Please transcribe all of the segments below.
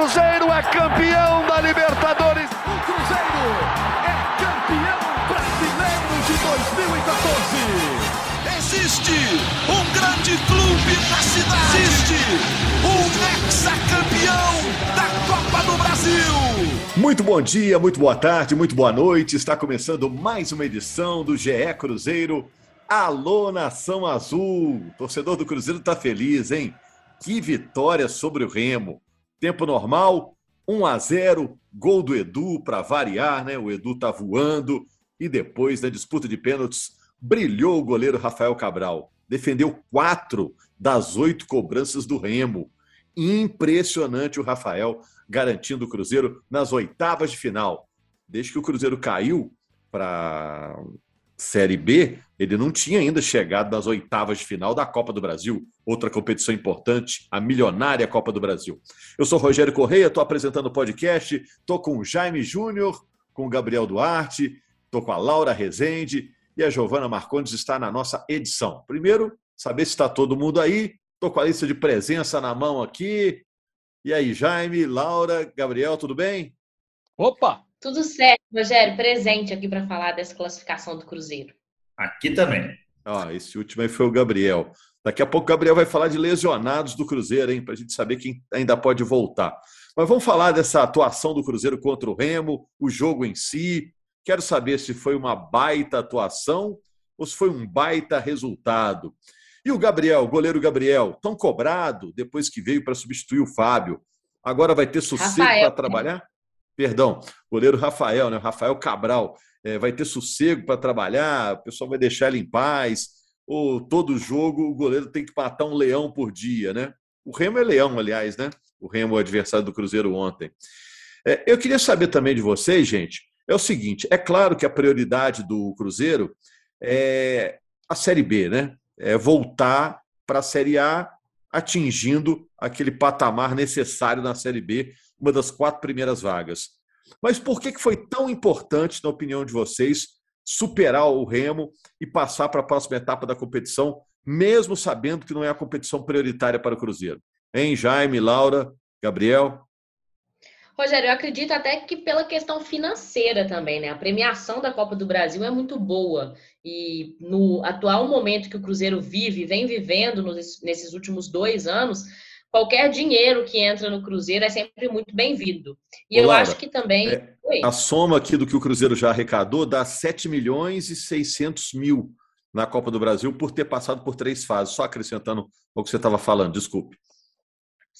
Cruzeiro é campeão da Libertadores. O Cruzeiro é campeão brasileiro de 2014. Existe um grande clube na cidade. Existe um ex-campeão da Copa do Brasil. Muito bom dia, muito boa tarde, muito boa noite. Está começando mais uma edição do GE Cruzeiro. Alô, Nação Azul! O torcedor do Cruzeiro está feliz, hein? Que vitória sobre o Remo. Tempo normal, 1 a 0, gol do Edu para variar, né? O Edu tá voando e depois da disputa de pênaltis brilhou o goleiro Rafael Cabral. Defendeu quatro das oito cobranças do Remo. Impressionante o Rafael garantindo o Cruzeiro nas oitavas de final. Desde que o Cruzeiro caiu para Série B, ele não tinha ainda chegado nas oitavas de final da Copa do Brasil, outra competição importante, a milionária Copa do Brasil. Eu sou Rogério Correia, estou apresentando o podcast, estou com o Jaime Júnior, com o Gabriel Duarte, estou com a Laura Rezende e a Giovana Marcondes está na nossa edição. Primeiro, saber se está todo mundo aí. Estou com a lista de presença na mão aqui. E aí, Jaime, Laura, Gabriel, tudo bem? Opa! Tudo certo, Rogério, presente aqui para falar dessa classificação do Cruzeiro. Aqui também. Ah, esse último aí foi o Gabriel. Daqui a pouco o Gabriel vai falar de lesionados do Cruzeiro, hein? Para a gente saber quem ainda pode voltar. Mas vamos falar dessa atuação do Cruzeiro contra o Remo, o jogo em si. Quero saber se foi uma baita atuação ou se foi um baita resultado. E o Gabriel, o goleiro Gabriel, tão cobrado depois que veio para substituir o Fábio. Agora vai ter sossego para trabalhar? Perdão, goleiro Rafael, né? Rafael Cabral. É, vai ter sossego para trabalhar, o pessoal vai deixar ele em paz. Ou todo jogo o goleiro tem que matar um leão por dia, né? O Remo é leão, aliás, né? O Remo é o adversário do Cruzeiro ontem. É, eu queria saber também de vocês, gente, é o seguinte: é claro que a prioridade do Cruzeiro é a Série B, né? É voltar para a Série A atingindo aquele patamar necessário na Série B, uma das quatro primeiras vagas. Mas por que foi tão importante, na opinião de vocês, superar o Remo e passar para a próxima etapa da competição, mesmo sabendo que não é a competição prioritária para o Cruzeiro? Hein, Jaime, Laura, Gabriel? Rogério, eu acredito até que pela questão financeira também, né? A premiação da Copa do Brasil é muito boa. E no atual momento que o Cruzeiro vive, vem vivendo nos, nesses últimos dois anos, qualquer dinheiro que entra no Cruzeiro é sempre muito bem-vindo. E Ô, eu Laura, acho que também. É, a soma aqui do que o Cruzeiro já arrecadou dá 7 milhões e 600 mil na Copa do Brasil por ter passado por três fases. Só acrescentando o que você estava falando, desculpe.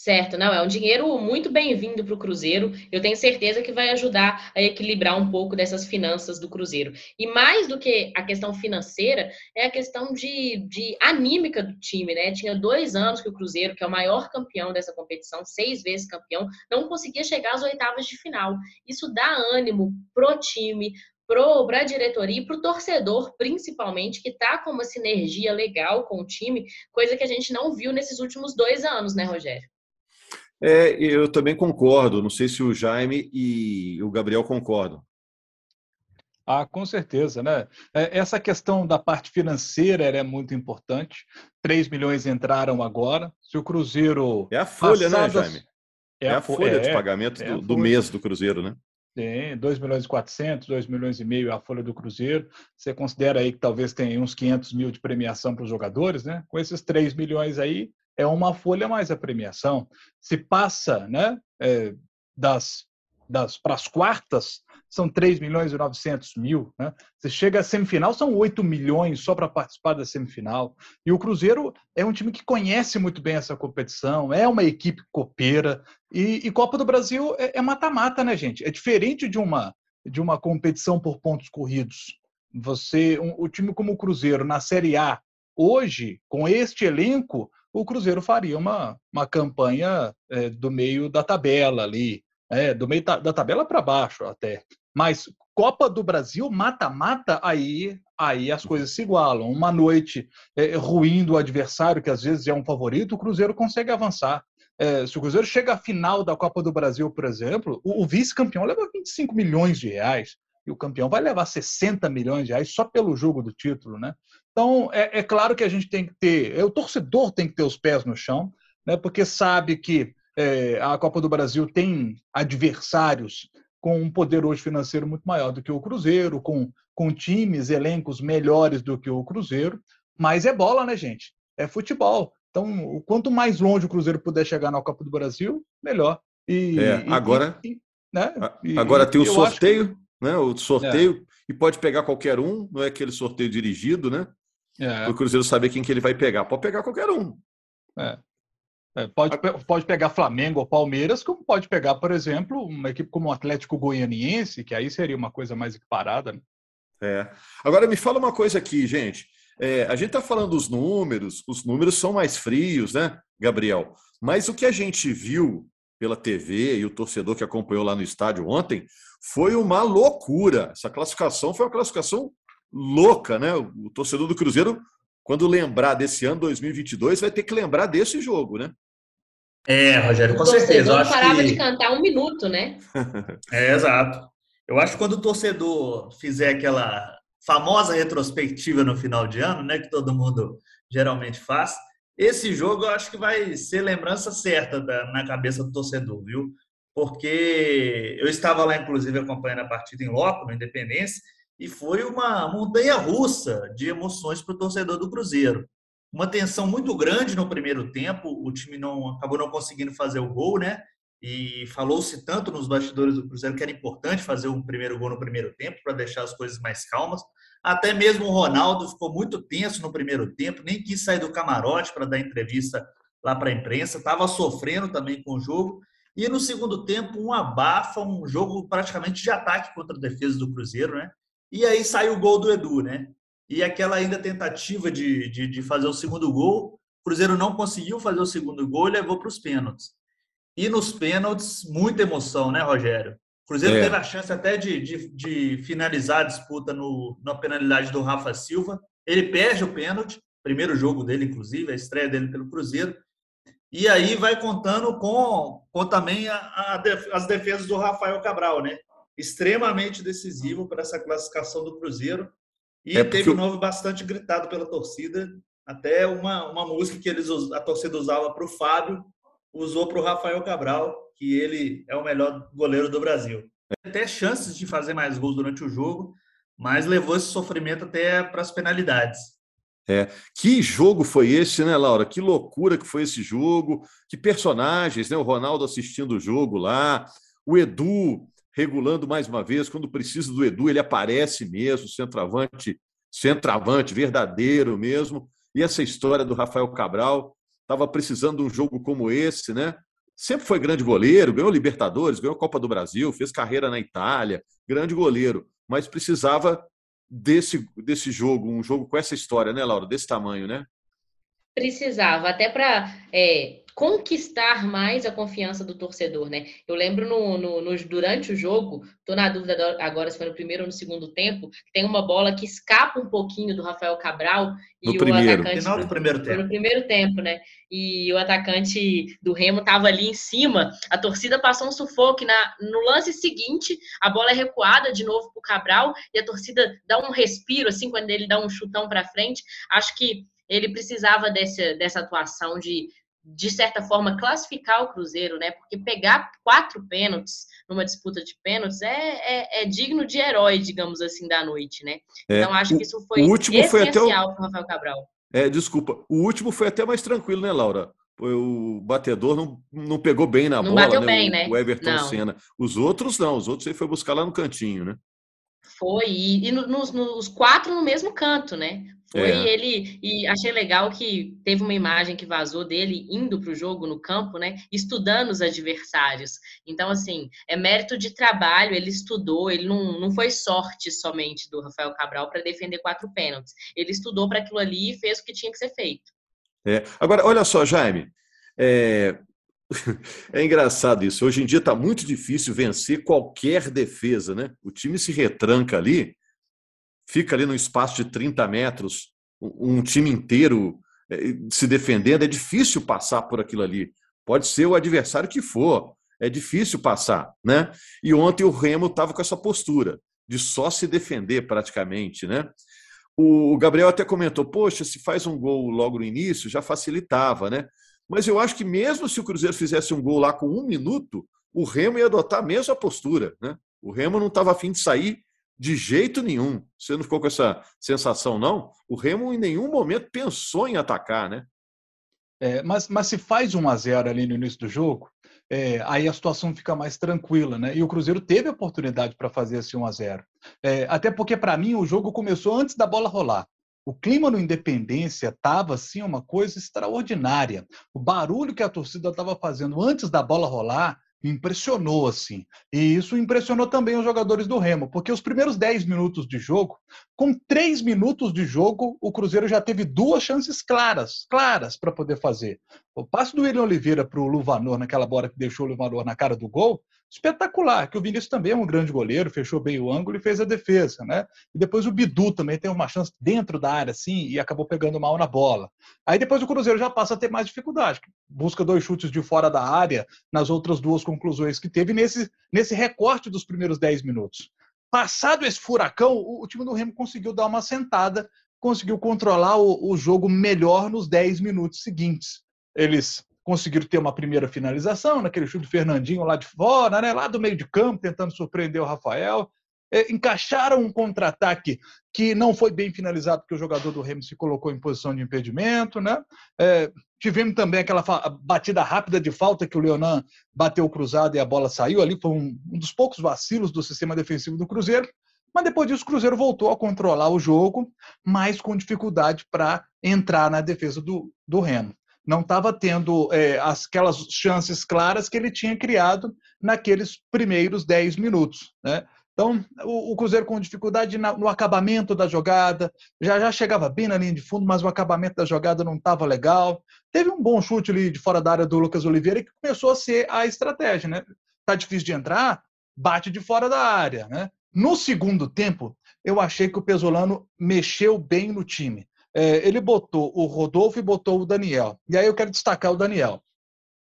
Certo, não, é um dinheiro muito bem-vindo para o Cruzeiro. Eu tenho certeza que vai ajudar a equilibrar um pouco dessas finanças do Cruzeiro. E mais do que a questão financeira, é a questão de, de anímica do time, né? Tinha dois anos que o Cruzeiro, que é o maior campeão dessa competição, seis vezes campeão, não conseguia chegar às oitavas de final. Isso dá ânimo pro time, para a diretoria e para o torcedor, principalmente, que está com uma sinergia legal com o time, coisa que a gente não viu nesses últimos dois anos, né, Rogério? É, eu também concordo. Não sei se o Jaime e o Gabriel concordam. Ah, com certeza, né? É, essa questão da parte financeira é muito importante. 3 milhões entraram agora. Se o Cruzeiro. É a folha, passadas... né, Jaime? É, é a, folha é, de pagamento é do, do, mês do Cruzeiro, né? Tem 2 milhões e 400, 2 milhões e meio é a folha do Cruzeiro. Você considera aí que talvez tenha uns 500 mil de premiação para os jogadores, né? Com esses 3 milhões aí, é uma folha mais a premiação. Se passa né, é, das, das para as quartas, são 3 milhões e 900 mil. Né? Você chega à semifinal, são 8 milhões só para participar da semifinal. E o Cruzeiro é um time que conhece muito bem essa competição, é uma equipe copeira. E, e Copa do Brasil é, é mata-mata, é né, gente? É diferente de uma, de uma competição por pontos corridos. Você, um, o time como o Cruzeiro na Série A, hoje, com este elenco, o Cruzeiro faria uma, uma campanha é, do meio da tabela ali, é, do meio da, da tabela para baixo até. Mas Copa do Brasil, mata-mata, aí, aí as coisas se igualam. Uma noite é, ruim do adversário, que às vezes é um favorito, o Cruzeiro consegue avançar. É, se o Cruzeiro chega à final da Copa do Brasil, por exemplo, o, o vice-campeão leva 25 milhões de reais e o campeão vai levar 60 milhões de reais só pelo jogo do título, né? Então, é, é claro que a gente tem que ter, é, o torcedor tem que ter os pés no chão, né? Porque sabe que é, a Copa do Brasil tem adversários com um poder hoje financeiro muito maior do que o Cruzeiro, com, com times, elencos melhores do que o Cruzeiro, mas é bola, né, gente? É futebol. Então, quanto mais longe o Cruzeiro puder chegar na Copa do Brasil, melhor. E, é, e agora, e, né? agora tem o sorteio. Né? O sorteio é. e pode pegar qualquer um, não é aquele sorteio dirigido, né? É. O Cruzeiro saber quem que ele vai pegar. Pode pegar qualquer um. É. É, pode, pode pegar Flamengo ou Palmeiras, como pode pegar, por exemplo, uma equipe como o Atlético Goianiense, que aí seria uma coisa mais equiparada. Né? É. Agora me fala uma coisa aqui, gente. É, a gente está falando dos números, os números são mais frios, né, Gabriel? Mas o que a gente viu pela TV e o torcedor que acompanhou lá no estádio ontem foi uma loucura. Essa classificação foi uma classificação louca, né? O torcedor do Cruzeiro quando lembrar desse ano 2022, vai ter que lembrar desse jogo, né? É, Rogério, com certeza. Eu acho parava que... de cantar um minuto, né? é, exato. Eu acho que quando o torcedor fizer aquela famosa retrospectiva no final de ano, né, que todo mundo geralmente faz, esse jogo eu acho que vai ser lembrança certa da, na cabeça do torcedor, viu? Porque eu estava lá, inclusive, acompanhando a partida em loco, no Independência, e foi uma montanha russa de emoções para o torcedor do Cruzeiro. Uma tensão muito grande no primeiro tempo, o time não acabou não conseguindo fazer o gol, né? E falou-se tanto nos bastidores do Cruzeiro que era importante fazer um primeiro gol no primeiro tempo para deixar as coisas mais calmas. Até mesmo o Ronaldo ficou muito tenso no primeiro tempo, nem quis sair do camarote para dar entrevista lá para a imprensa, estava sofrendo também com o jogo. E no segundo tempo, um abafa, um jogo praticamente de ataque contra a defesa do Cruzeiro, né? E aí saiu o gol do Edu, né? E aquela ainda tentativa de, de, de fazer o segundo gol, o Cruzeiro não conseguiu fazer o segundo gol e levou para os pênaltis. E nos pênaltis, muita emoção, né, Rogério? O Cruzeiro é. teve a chance até de, de, de finalizar a disputa no, na penalidade do Rafa Silva. Ele perde o pênalti, primeiro jogo dele, inclusive, a estreia dele pelo Cruzeiro. E aí vai contando com, com também a, a, as defesas do Rafael Cabral, né? extremamente decisivo para essa classificação do Cruzeiro. E é teve um nome bastante gritado pela torcida. Até uma, uma música que eles, a torcida usava para o Fábio, usou para o Rafael Cabral, que ele é o melhor goleiro do Brasil. Até chances de fazer mais gols durante o jogo, mas levou esse sofrimento até para as penalidades. É. Que jogo foi esse, né, Laura? Que loucura que foi esse jogo. Que personagens, né? O Ronaldo assistindo o jogo lá, o Edu regulando mais uma vez. Quando precisa do Edu, ele aparece mesmo, centroavante, centroavante verdadeiro mesmo. E essa história do Rafael Cabral estava precisando de um jogo como esse, né? Sempre foi grande goleiro, ganhou Libertadores, ganhou Copa do Brasil, fez carreira na Itália, grande goleiro, mas precisava desse, desse jogo, um jogo com essa história, né, Laura? Desse tamanho, né? Precisava, até para é, conquistar mais a confiança do torcedor, né? Eu lembro no, no, no, durante o jogo, tô na dúvida agora se foi no primeiro ou no segundo tempo, tem uma bola que escapa um pouquinho do Rafael Cabral no e primeiro. o atacante final do primeiro tempo. no primeiro tempo, né? E o atacante do Remo tava ali em cima, a torcida passou um sufoco na no lance seguinte, a bola é recuada de novo pro Cabral e a torcida dá um respiro assim quando ele dá um chutão para frente. Acho que ele precisava dessa, dessa atuação de de certa forma, classificar o Cruzeiro, né? Porque pegar quatro pênaltis numa disputa de pênaltis é, é, é digno de herói, digamos assim, da noite, né? É, então, acho que isso foi o último essencial para o Rafael Cabral. É, desculpa. O último foi até mais tranquilo, né, Laura? O batedor não, não pegou bem na não bola, bateu né? Bem, o, né? o Everton não. Senna. Os outros não, os outros ele foi buscar lá no cantinho, né? Foi, e, e nos, nos quatro no mesmo canto, né? Foi é. ele, e achei legal que teve uma imagem que vazou dele indo para o jogo no campo, né? Estudando os adversários. Então, assim, é mérito de trabalho, ele estudou, ele não, não foi sorte somente do Rafael Cabral para defender quatro pênaltis. Ele estudou para aquilo ali e fez o que tinha que ser feito. É. Agora, olha só, Jaime. É... é engraçado isso. Hoje em dia está muito difícil vencer qualquer defesa, né? O time se retranca ali fica ali no espaço de 30 metros, um time inteiro é, se defendendo, é difícil passar por aquilo ali. Pode ser o adversário que for, é difícil passar, né? E ontem o Remo estava com essa postura de só se defender praticamente, né? O Gabriel até comentou, poxa, se faz um gol logo no início, já facilitava, né? Mas eu acho que mesmo se o Cruzeiro fizesse um gol lá com um minuto, o Remo ia adotar a mesma postura. Né? O Remo não estava afim de sair de jeito nenhum. Você não ficou com essa sensação, não? O Remo em nenhum momento pensou em atacar, né? É, mas, mas se faz 1 a 0 ali no início do jogo, é, aí a situação fica mais tranquila, né? E o Cruzeiro teve a oportunidade para fazer esse 1 a 0 é, Até porque, para mim, o jogo começou antes da bola rolar. O clima no Independência estava assim uma coisa extraordinária. O barulho que a torcida estava fazendo antes da bola rolar impressionou assim. E isso impressionou também os jogadores do Remo, porque os primeiros 10 minutos de jogo, com 3 minutos de jogo, o Cruzeiro já teve duas chances claras, claras para poder fazer. O passe do William Oliveira para o Luvanor naquela bola que deixou o Luvanor na cara do gol, espetacular, que o Vinícius também é um grande goleiro, fechou bem o ângulo e fez a defesa, né? E depois o Bidu também tem uma chance dentro da área, assim, e acabou pegando mal na bola. Aí depois o Cruzeiro já passa a ter mais dificuldade, busca dois chutes de fora da área nas outras duas conclusões que teve nesse, nesse recorte dos primeiros 10 minutos. Passado esse furacão, o, o time do Remo conseguiu dar uma sentada, conseguiu controlar o, o jogo melhor nos 10 minutos seguintes. Eles conseguiram ter uma primeira finalização, naquele chute do Fernandinho lá de fora, né, lá do meio de campo, tentando surpreender o Rafael. É, encaixaram um contra-ataque que não foi bem finalizado, porque o jogador do Remo se colocou em posição de impedimento. Né? É, tivemos também aquela batida rápida de falta que o Leonan bateu cruzado e a bola saiu ali. Foi um, um dos poucos vacilos do sistema defensivo do Cruzeiro. Mas depois disso, o Cruzeiro voltou a controlar o jogo, mas com dificuldade para entrar na defesa do, do Remo não estava tendo é, aquelas chances claras que ele tinha criado naqueles primeiros 10 minutos. Né? Então, o, o, Cruzeiro com dificuldade na, no acabamento da jogada, já, já chegava bem na linha de fundo, mas o acabamento da jogada não estava legal. Teve um bom chute ali de fora da área do Lucas Oliveira que começou a ser a estratégia. Né? Tá difícil de entrar, bate de fora da área. Né? No segundo tempo, eu achei que o Pesolano mexeu bem no time é, ele botou o Rodolfo e botou o Daniel. E aí eu quero destacar o Daniel.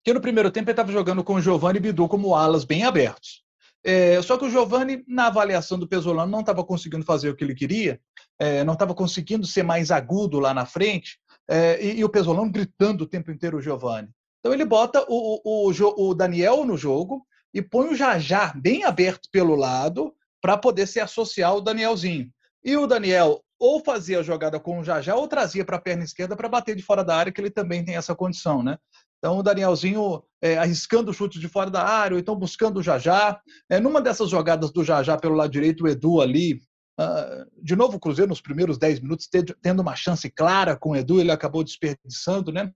Que no primeiro tempo ele estava jogando com o Giovanni Bidu como alas bem abertos. É, só que o Giovanni, na avaliação do Pesolano, não estava conseguindo fazer o que ele queria, é, não estava conseguindo ser mais agudo lá na frente, é, e, e, o Pesolano gritando o tempo inteiro o Giovanni. Então ele bota o, o, o, o Daniel no jogo e põe o Jajá bem aberto pelo lado para poder se associar ao Danielzinho. E o Daniel ou fazia a jogada com o Jajá ou trazia para a perna esquerda para bater de fora da área, que ele também tem essa condição, né? Então o Danielzinho é, arriscando o chute de fora da área, ou então buscando o Jajá. É, numa dessas jogadas do Jajá pelo lado direito, o Edu ali, uh, de novo o Cruzeiro nos primeiros 10 minutos, tendo uma chance clara com o Edu, ele acabou desperdiçando, né?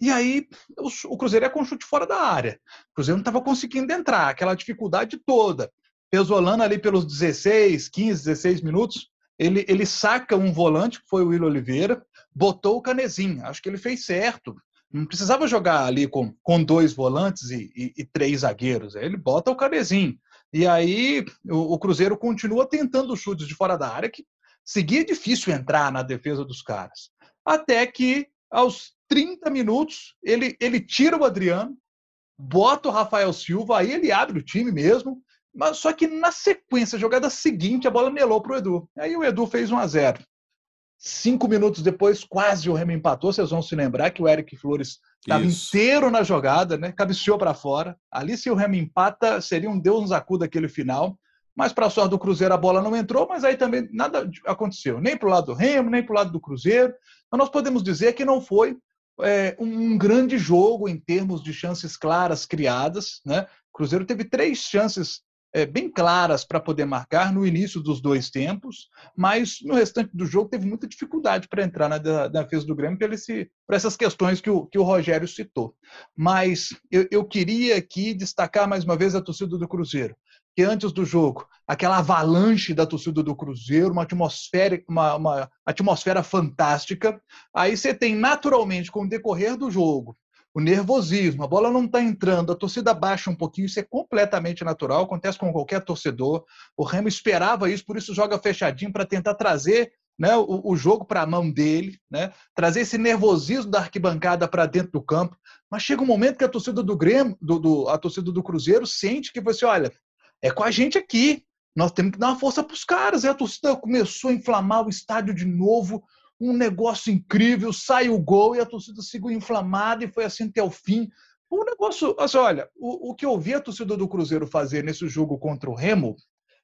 E aí o, Cruzeiro é com chute fora da área. O Cruzeiro não estava conseguindo entrar, aquela dificuldade toda. Pesolano ali pelos 16, 15, 16 minutos, ele, ele saca um volante, que foi o Will Oliveira, botou o Canezinho. Acho que ele fez certo. Não precisava jogar ali com, com dois volantes e, e, e três zagueiros. Ele bota o Canezinho. E aí o, o, Cruzeiro continua tentando chutes de fora da área, que seguia difícil entrar na defesa dos caras. Até que, aos 30 minutos, ele, ele tira o Adriano, bota o Rafael Silva, aí ele abre o time mesmo, mas só que na sequência, jogada seguinte, a bola melou para o Edu. Aí o Edu fez 1 a 0 Cinco minutos depois, quase o Remo empatou. Vocês vão se lembrar que o Eric Flores estava inteiro na jogada, né? cabeceou para fora. Ali, se o Remo empata, seria um Deus nos acuda aquele final. Mas, para a sorte do Cruzeiro, a bola não entrou, mas aí também nada aconteceu. Nem para o lado do Remo, nem para o lado do Cruzeiro. Então, nós podemos dizer que não foi é, um grande jogo em termos de chances claras criadas. Né? O Cruzeiro teve três chances é, bem claras para poder marcar no início dos dois tempos, mas no restante do jogo teve muita dificuldade para entrar na, na defesa do Grêmio por, esse, por essas questões que o, que o Rogério citou. Mas eu, eu queria aqui destacar mais uma vez a torcida do Cruzeiro que antes do jogo, aquela avalanche da torcida do Cruzeiro, uma atmosfera, uma, uma, atmosfera fantástica. Aí você tem naturalmente, com o decorrer do jogo, o nervosismo, a bola não está entrando, a torcida baixa um pouquinho, isso é completamente natural, acontece com qualquer torcedor. O Remo esperava isso, por isso joga fechadinho para tentar trazer né, o, o jogo para a mão dele, né, trazer esse nervosismo da arquibancada para dentro do campo. Mas chega um momento que a torcida do Grêmio, do, do, a torcida do Cruzeiro, sente que você, olha, é com a gente aqui, nós temos que dar uma força para os caras. E a torcida começou a inflamar o estádio de novo, um negócio incrível, sai o gol e a torcida seguiu inflamada e foi assim até o fim. O negócio, assim, olha, o, o que eu vi a torcida do Cruzeiro fazer nesse jogo contra o Remo,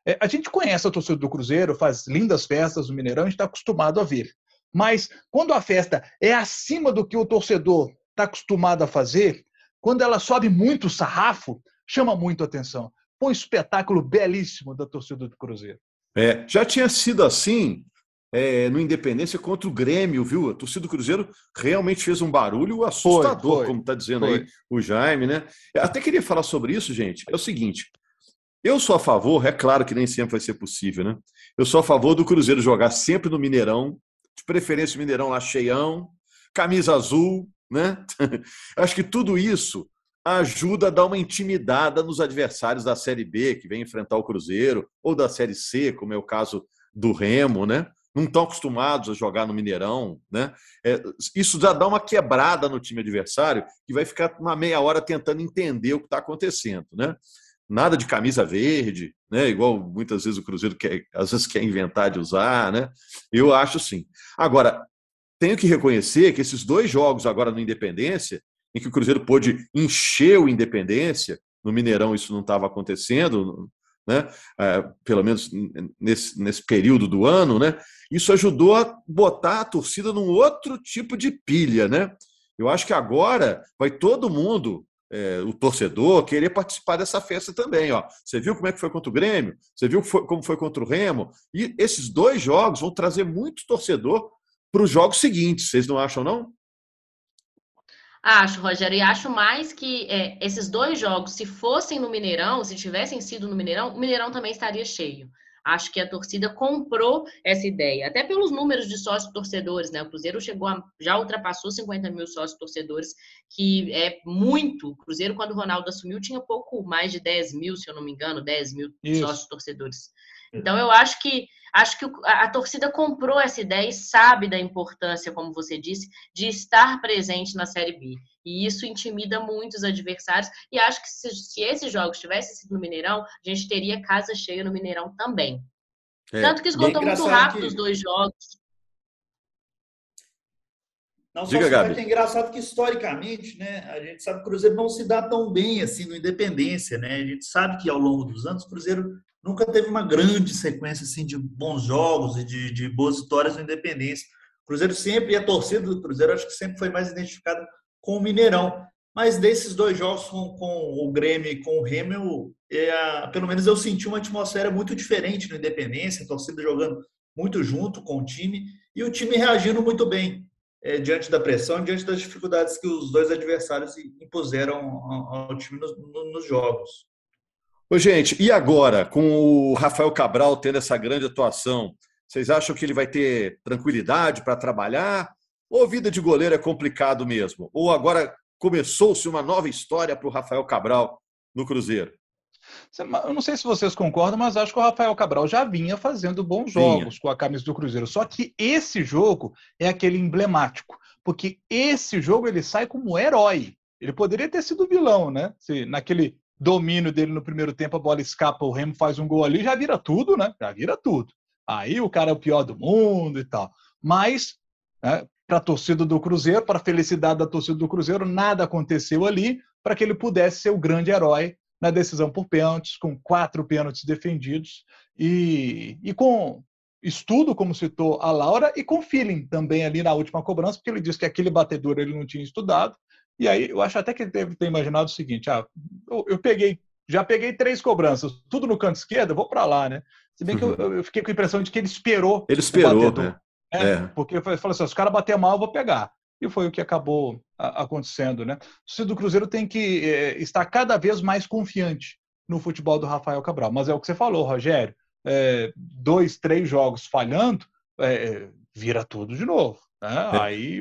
é, a gente conhece a torcida do Cruzeiro, faz lindas festas no Mineirão, a gente está acostumado a ver. Mas quando a festa é acima do que o torcedor está acostumado a fazer, quando ela sobe muito o sarrafo, chama muito atenção. Foi um espetáculo belíssimo da torcida do Cruzeiro. É, já tinha sido assim é, no Independência contra o Grêmio, viu? A torcida do Cruzeiro realmente fez um barulho assustador, foi, foi, como está dizendo foi. aí o Jaime, né? Eu até queria falar sobre isso, gente. É o seguinte: eu sou a favor, é claro que nem sempre vai ser possível, né? Eu sou a favor do Cruzeiro jogar sempre no Mineirão, de preferência o Mineirão lá cheião, camisa azul, né? Acho que tudo isso ajuda a dar uma intimidada nos adversários da Série B, que vem enfrentar o Cruzeiro, ou da Série C, como é o caso do Remo, né? Não estão acostumados a jogar no Mineirão, né? É, isso já dá uma quebrada no time adversário, que vai ficar uma meia hora tentando entender o que está acontecendo, né? Nada de camisa verde, né? Igual muitas vezes o Cruzeiro quer, às vezes quer inventar de usar, né? Eu acho sim. Agora, tenho que reconhecer que esses dois jogos agora no Independência em que o Cruzeiro pôde encher o Independência. No Mineirão isso não estava acontecendo, né? É, pelo menos nesse, nesse período do ano, né? Isso ajudou a botar a torcida num outro tipo de pilha, né? Eu acho que agora vai todo mundo, é, o torcedor, querer participar dessa festa também. Ó. Você viu como é que foi contra o Grêmio? Você viu como foi contra o Remo? E esses dois jogos vão trazer muito torcedor para os jogos seguintes. Vocês não acham, não? Acho, Rogério, e acho mais que é, esses dois jogos, se fossem no Mineirão, se tivessem sido no Mineirão, o Mineirão também estaria cheio. Acho que a torcida comprou essa ideia, até pelos números de sócios torcedores, né? O Cruzeiro chegou a, já ultrapassou 50 mil sócios torcedores, que é muito. O Cruzeiro, quando o Ronaldo assumiu, tinha pouco mais de 10 mil, se eu não me engano, 10 mil Isso. sócios torcedores. Então, eu acho que acho que a, torcida comprou essa ideia e sabe da importância, como você disse, de estar presente na Série B. E isso intimida muitos adversários. E acho que se, se esses jogos tivessem sido no Mineirão, a gente teria casa cheia no Mineirão também. É. Tanto que esgotou muito rápido que... os dois jogos. Não, só Diga, é engraçado que historicamente, né, a gente sabe que o Cruzeiro não se dá tão bem assim no Independência, né? A gente sabe que ao longo dos anos o Cruzeiro nunca teve uma grande sequência assim de bons jogos e de, de boas vitórias no Independência. O Cruzeiro sempre, e a torcida do Cruzeiro, acho que sempre foi mais identificada com o Mineirão. Mas desses dois jogos com, com o Grêmio e com o Remo, é, pelo menos eu senti uma atmosfera muito diferente no Independência, a torcida jogando muito junto com o time e o time reagindo muito bem é, diante da pressão, diante das dificuldades que os dois adversários impuseram ao, time nos, nos jogos. Ô, gente, e agora, com o Rafael Cabral tendo essa grande atuação, vocês acham que ele vai ter tranquilidade para trabalhar? Ou vida de goleiro é complicado mesmo? Ou agora começou-se uma nova história para o Rafael Cabral no Cruzeiro? Eu não sei se vocês concordam, mas acho que o Rafael Cabral já vinha fazendo bons jogos com a camisa do Cruzeiro. Só que esse jogo é aquele emblemático, porque esse jogo ele sai como herói. Ele poderia ter sido vilão, né? Se naquele domínio dele no primeiro tempo, a bola escapa, o Remo faz um gol ali, já vira tudo, né? Já vira tudo. Aí o cara é o pior do mundo e tal. Mas, né, para a torcida do Cruzeiro, para a felicidade da torcida do Cruzeiro, nada aconteceu ali para que ele pudesse ser o grande herói na decisão por pênaltis, com quatro pênaltis defendidos e, e com estudo, como citou a Laura, e com feeling também ali na última cobrança, porque ele disse que aquele batedor ele não tinha estudado e aí eu acho até que ele deve ter imaginado o seguinte: ah, eu, eu peguei, já peguei três cobranças, tudo no canto esquerdo, eu vou para lá, né? Se bem que eu, uhum. eu, fiquei com a impressão de que ele esperou. Ele esperou, né? É, é. Porque ele falou assim: se os caras bater mal, eu vou pegar. E foi o que acabou acontecendo, né? O do Cruzeiro tem que é, estar cada vez mais confiante no futebol do Rafael Cabral. Mas é o que você falou, Rogério. É, dois, três jogos falhando, é, vira tudo de novo. Né? É. Aí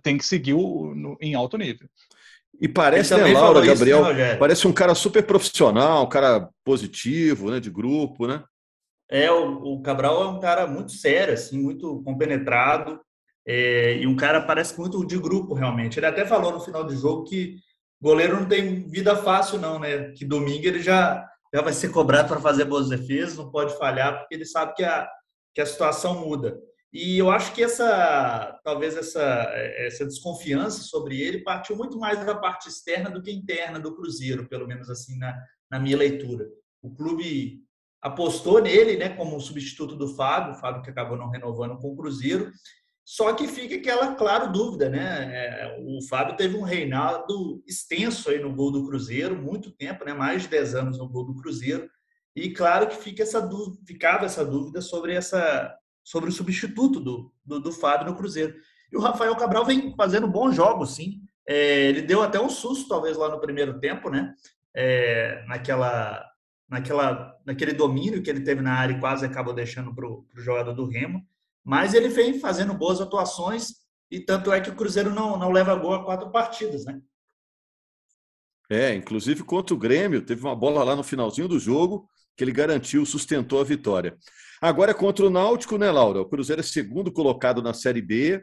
tem que seguir o, no, em alto nível. E parece, né, Laura, Gabriel, isso, né, parece um cara super profissional, um cara positivo, né, de grupo, né? É, o, o Cabral é um cara muito sério, assim, muito compenetrado, é, e um cara parece muito de grupo, realmente. Ele até falou no final do jogo que goleiro não tem vida fácil, não, né? Que domingo ele já, já vai ser cobrado para fazer boas defesas, não pode falhar, porque ele sabe que a, que a situação muda. E eu acho que essa, talvez essa, essa desconfiança sobre ele partiu muito mais da parte externa do que interna do Cruzeiro, pelo menos assim na, na minha leitura. O clube apostou nele, né, como substituto do Fábio, o Fábio que acabou não renovando com o Cruzeiro. Só que fica aquela, claro, dúvida, né? É, o Fábio teve um reinado extenso aí no gol do Cruzeiro, muito tempo, né? Mais de 10 anos no gol do Cruzeiro. E claro que fica essa dúvida, ficava essa dúvida sobre essa sobre o substituto do, do, do Fábio no Cruzeiro. E o Rafael Cabral vem fazendo bons jogos, sim. É, ele deu até um susto, talvez, lá no primeiro tempo, né? É, naquela, naquela, naquele domínio que ele teve na área e quase acabou deixando para o jogador do Remo. Mas ele vem fazendo boas atuações e tanto é que o Cruzeiro não, não leva gol a quatro partidas, né? É, inclusive contra o Grêmio, teve uma bola lá no finalzinho do jogo que ele garantiu, sustentou a vitória. Agora é contra o Náutico, né, Laura? O Cruzeiro é segundo colocado na Série B,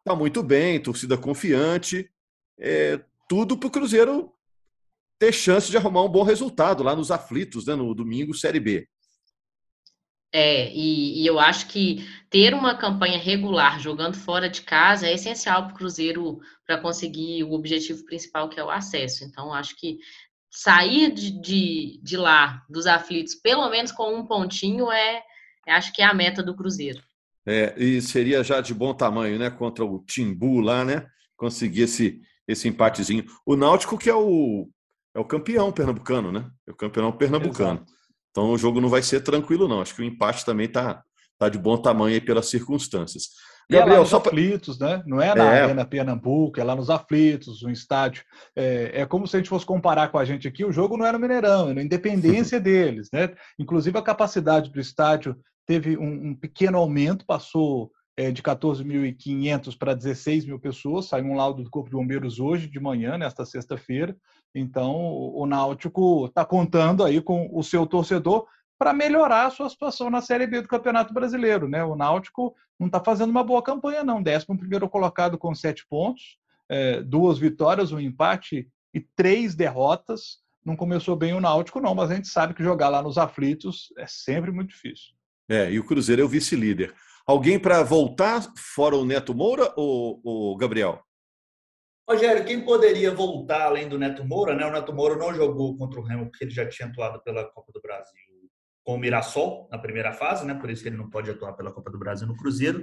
está muito bem, torcida confiante, é, tudo para o Cruzeiro ter chance de arrumar um bom resultado lá nos aflitos, né, no domingo, Série B. É, e, e, eu acho que ter uma campanha regular jogando fora de casa é essencial para o Cruzeiro para conseguir o objetivo principal, que é o acesso. Então, acho que sair de, de, de lá, dos aflitos, pelo menos com um pontinho, é, é, acho que é a meta do Cruzeiro. É, e seria já de bom tamanho, né? Contra o Timbu lá, né? Conseguir esse, esse empatezinho. O Náutico, que é o, é o campeão pernambucano, né? É o campeão pernambucano. Exato. Então o jogo não vai ser tranquilo, não. Acho que o empate também tá, tá de bom tamanho aí pelas circunstâncias. Gabriel, é nos só aflitos, né? Não é na é. Arena Pernambuco, é lá nos aflitos, um estádio. É, é, como se a gente fosse comparar com a gente aqui, o jogo não é no Mineirão, é na independência deles, né? Inclusive a capacidade do estádio teve um, um pequeno aumento, passou é, de 14.500 para 16 mil pessoas, saiu um laudo do Corpo de Bombeiros hoje de manhã, nesta sexta-feira. Então, o Náutico está contando aí com o seu torcedor para melhorar a sua situação na Série B do Campeonato Brasileiro. Né? O Náutico não está fazendo uma boa campanha, não. Décimo primeiro colocado com sete pontos, é, duas vitórias, um empate e três derrotas. Não começou bem o Náutico, não, mas a gente sabe que jogar lá nos aflitos é sempre muito difícil. É, e o Cruzeiro é o vice-líder. Alguém para voltar fora o Neto Moura ou o Gabriel? Rogério, quem poderia voltar além do Neto Moura, né? O Neto Moura não jogou contra o Remo porque ele já tinha atuado pela Copa do Brasil com o Mirassol na primeira fase, né? Por isso que ele não pode atuar pela Copa do Brasil no Cruzeiro.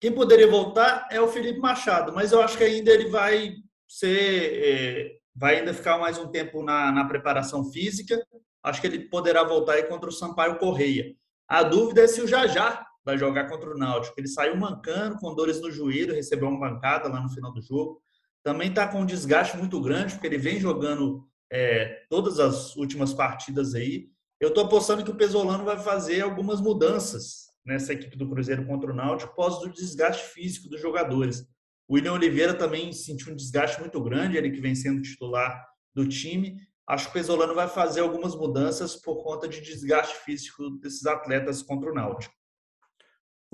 Quem poderia voltar é o Felipe Machado, mas eu acho que ainda ele vai ser, é, vai ainda ficar mais um tempo na, na preparação física. Acho que ele poderá voltar aí contra o Sampaio Correia. A dúvida é se o Jajá vai jogar contra o Náutico. Ele saiu mancando, com dores no joelho, recebeu uma bancada lá no final do jogo. Também está com um desgaste muito grande, porque ele vem jogando é, todas as últimas partidas aí. Eu estou apostando que o Pesolano vai fazer algumas mudanças nessa equipe do Cruzeiro contra o Náutico após o desgaste físico dos jogadores. O William Oliveira também sentiu um desgaste muito grande, ele que vem sendo titular do time. Acho que o Pesolano vai fazer algumas mudanças por conta de desgaste físico desses atletas contra o Náutico.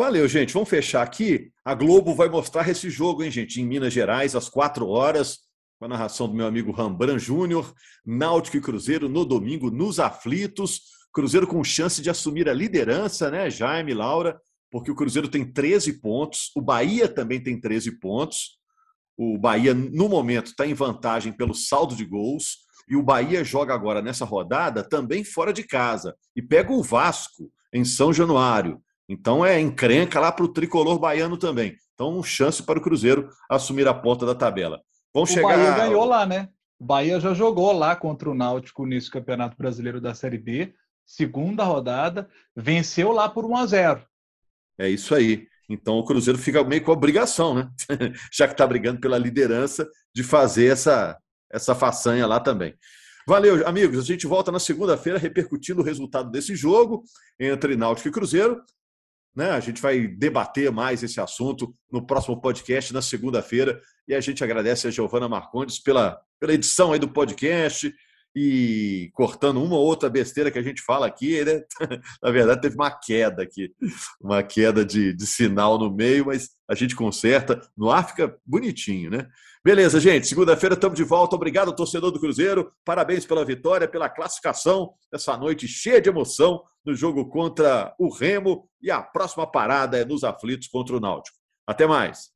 Valeu, gente. Vamos fechar aqui. A Globo vai mostrar esse jogo, hein, gente, em Minas Gerais, às quatro horas com a narração do meu amigo Rambran Júnior, Náutico e Cruzeiro no domingo, nos aflitos. Cruzeiro com chance de assumir a liderança, né, Jaime, Laura, porque o Cruzeiro tem 13 pontos, o Bahia também tem 13 pontos. O Bahia, no momento, está em vantagem pelo saldo de gols. E o Bahia joga agora nessa rodada também fora de casa e pega o Vasco em São Januário. Então é encrenca lá para o tricolor baiano também. Então, chance para o Cruzeiro assumir a ponta da tabela. Vão o chegar... Bahia ganhou lá, né? O Bahia já jogou lá contra o Náutico nesse Campeonato Brasileiro da Série B, segunda rodada, venceu lá por 1 a 0. É isso aí. Então o Cruzeiro fica meio com a obrigação, né? Já que está brigando pela liderança, de fazer essa, essa façanha lá também. Valeu, amigos. A gente volta na segunda-feira repercutindo o resultado desse jogo entre Náutico e Cruzeiro. Né? A gente vai debater mais esse assunto no próximo podcast, na segunda-feira. E a gente agradece a Giovana Marcondes pela, pela edição aí do podcast e cortando uma ou outra besteira que a gente fala aqui, né? na verdade teve uma queda aqui, uma queda de, de sinal no meio, mas a gente conserta. No ar fica bonitinho, né? Beleza, gente. Segunda-feira estamos de volta. Obrigado, torcedor do Cruzeiro. Parabéns pela vitória, pela classificação essa noite cheia de emoção no jogo contra o Remo. E a próxima parada é nos aflitos contra o Náutico. Até mais.